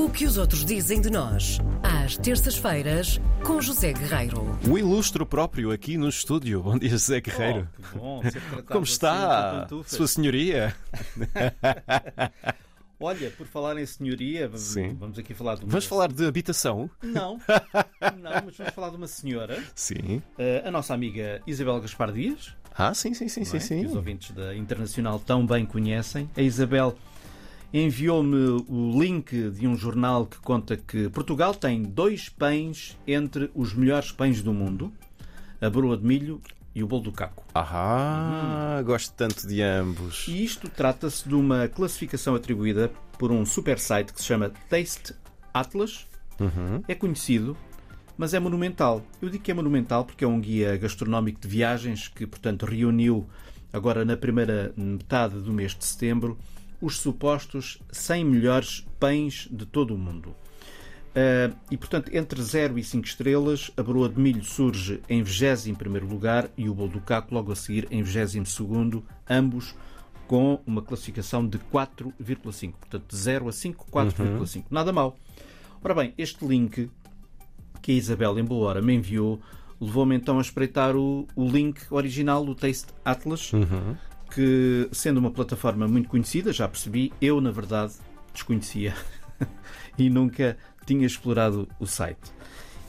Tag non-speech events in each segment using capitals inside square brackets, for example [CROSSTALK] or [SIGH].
O que os outros dizem de nós, às terças-feiras, com José Guerreiro. O ilustre próprio aqui no estúdio. Bom dia, José Guerreiro. Oh, que bom ser tratado Como assim, está, com pantufas. Sua Senhoria? [LAUGHS] Olha, por falar em senhoria, Sim. vamos aqui falar de uma... Vamos falar de habitação? Não, não, mas vamos falar de uma senhora, Sim. eh, a nossa amiga Isabel Gaspar Dias, Ah, sim, sim, sim, não sim, é? sim. que os ouvintes da Internacional tão bem conhecem. A Isabel enviou-me o link de um jornal que conta que Portugal tem dois pães entre os melhores pães do mundo, a broa de milho e o bolo do caco. Ah, gosto tanto de ambos. E isto trata-se de uma classificação atribuída por um super site que se chama Taste Atlas. Uhum. É conhecido, mas é monumental. Eu digo que é monumental porque é um guia gastronómico de viagens que, portanto, reuniu agora na primeira metade do mês de setembro os supostos 100 melhores pães de todo o mundo. Uh, e, portanto, entre 0 e 5 estrelas, a broa de milho surge em 21 lugar e o bolo do caco logo a seguir em 22 ambos com uma classificação de 4,5. Portanto, de 0 a 5, 4,5. Nada mal. Ora bem, este link que a Isabel em boa hora me enviou levou-me então a espreitar o, o link original do Taste Atlas, que, sendo uma plataforma muito conhecida, já percebi, eu, na verdade, desconhecia [LAUGHS] e nunca tinha explorado o site.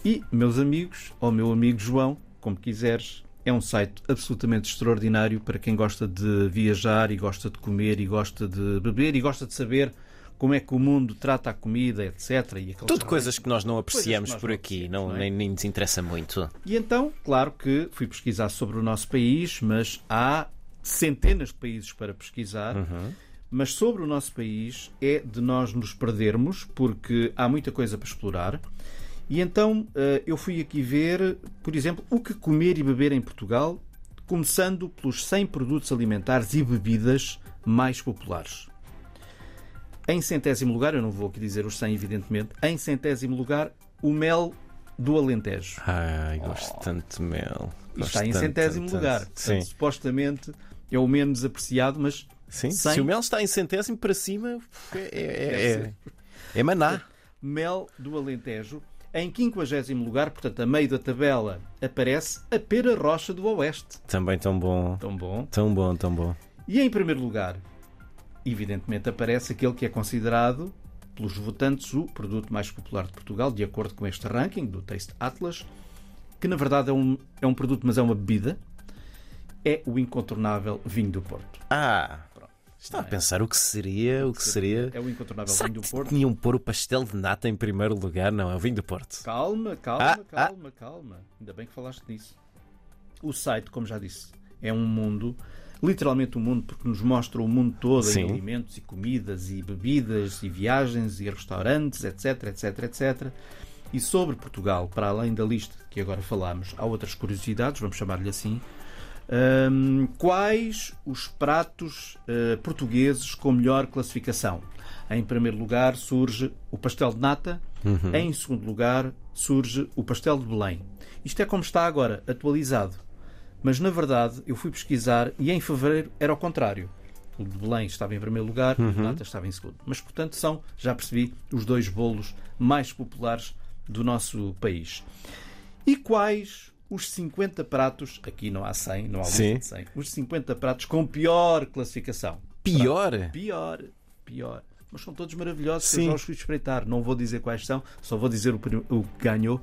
E, meus amigos, ou meu amigo João, como quiseres, é um site absolutamente extraordinário para quem gosta de viajar e gosta de comer e gosta de beber e gosta de saber como é que o mundo trata a comida, etc. E Tudo coisas que nós não apreciamos nós por não aqui, não, não é? nem, nem nos interessa muito. E então, claro que fui pesquisar sobre o nosso país, mas há centenas de países para pesquisar. Mas sobre o nosso país é de nós nos perdermos, porque há muita coisa para explorar. E então eh, eu fui aqui ver, por exemplo, o que comer e beber em Portugal, começando pelos 100 produtos alimentares e bebidas mais populares. Em centésimo lugar, eu não vou aqui dizer os 100, evidentemente, em centésimo lugar, o mel do Alentejo. Ai, gosto tanto de mel. E Gosto está em centésimo tanto, lugar. tanto. Portanto, supostamente é o menos apreciado, mas Sim. Cem. Se o mel está em centésimo para cima, é, é, é, é, é maná. mel do Alentejo. Em 50 lugar, portanto, a meio da tabela, aparece a pera rocha do Oeste. Também tão bom. Tão bom. Tão bom, tão bom. E em primeiro lugar, evidentemente, aparece aquele que é considerado pelos votantes o produto mais popular de Portugal, de acordo com este ranking do Taste Atlas, que na verdade é um, é um produto, mas é uma bebida. É o incontornável vinho do Porto. Ah, está a pensar o que seria, o que seria. É o incontornável Será vinho do Porto. tinham pôr o pastel de nata em primeiro lugar? Não, é o vinho do Porto. Calma, calma, Ah, ah. calma, calma. Ainda bem que falaste nisso. O site, como já disse, é um mundo, literalmente um mundo, porque nos mostra o mundo todo Sim. em alimentos e comidas e bebidas e viagens e restaurantes, etc, etc, etc. E sobre Portugal, para além da lista que agora falámos, há outras curiosidades, vamos chamar-lhe assim. Hum, quais os pratos eh, portugueses com melhor classificação? Em primeiro lugar surge o pastel de nata, em segundo lugar surge o pastel de Belém. Isto é como está agora, atualizado. Mas na verdade eu fui pesquisar e em fevereiro era o contrário. O de Belém estava em primeiro lugar e o de nata estava em segundo. Mas portanto são, já percebi, os dois bolos mais populares do nosso país. E quais os 50 pratos, aqui não há 100, não há lista de 100, os 50 pratos com pior classificação? Pior? Pior, pior. Mas são todos maravilhosos, que Sim. eu já os fui espreitar. Não vou dizer quais são, só vou dizer o, o que ganhou.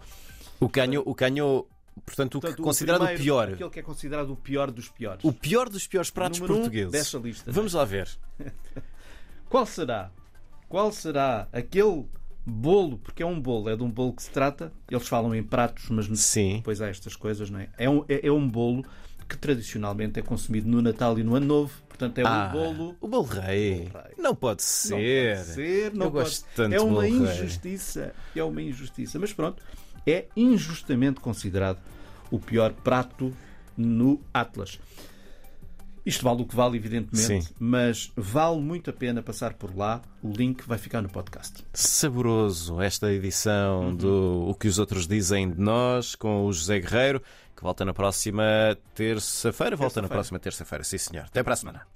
O canho, o canho portanto, o que Portanto, considerado o pior. Aquele que é considerado o pior dos piores. O pior dos piores pratos Número um portugueses. dessa lista. Vamos lá ver. [LAUGHS] Qual será? Qual será aquele bolo? Porque é um bolo, é de um bolo que se trata. Eles falam em pratos, mas Sim. depois há estas coisas, não é? É um, é, é um bolo que tradicionalmente é consumido no Natal e no Ano Novo. Portanto, é Ah, um bolo. o bolo rei. Não pode Não ser. pode ser, não Eu pode gosto tanto É uma rei. injustiça. É uma injustiça. Mas pronto, é injustamente considerado o pior prato no Atlas. Isto vale o que vale, evidentemente, Sim. mas vale muito a pena passar por lá. O link vai ficar no podcast. Saboroso esta edição do O que os outros dizem de nós com o José Guerreiro, que volta na próxima terça-feira. Volta na Terça-feira. próxima terça-feira, sim senhor. Até para a semana.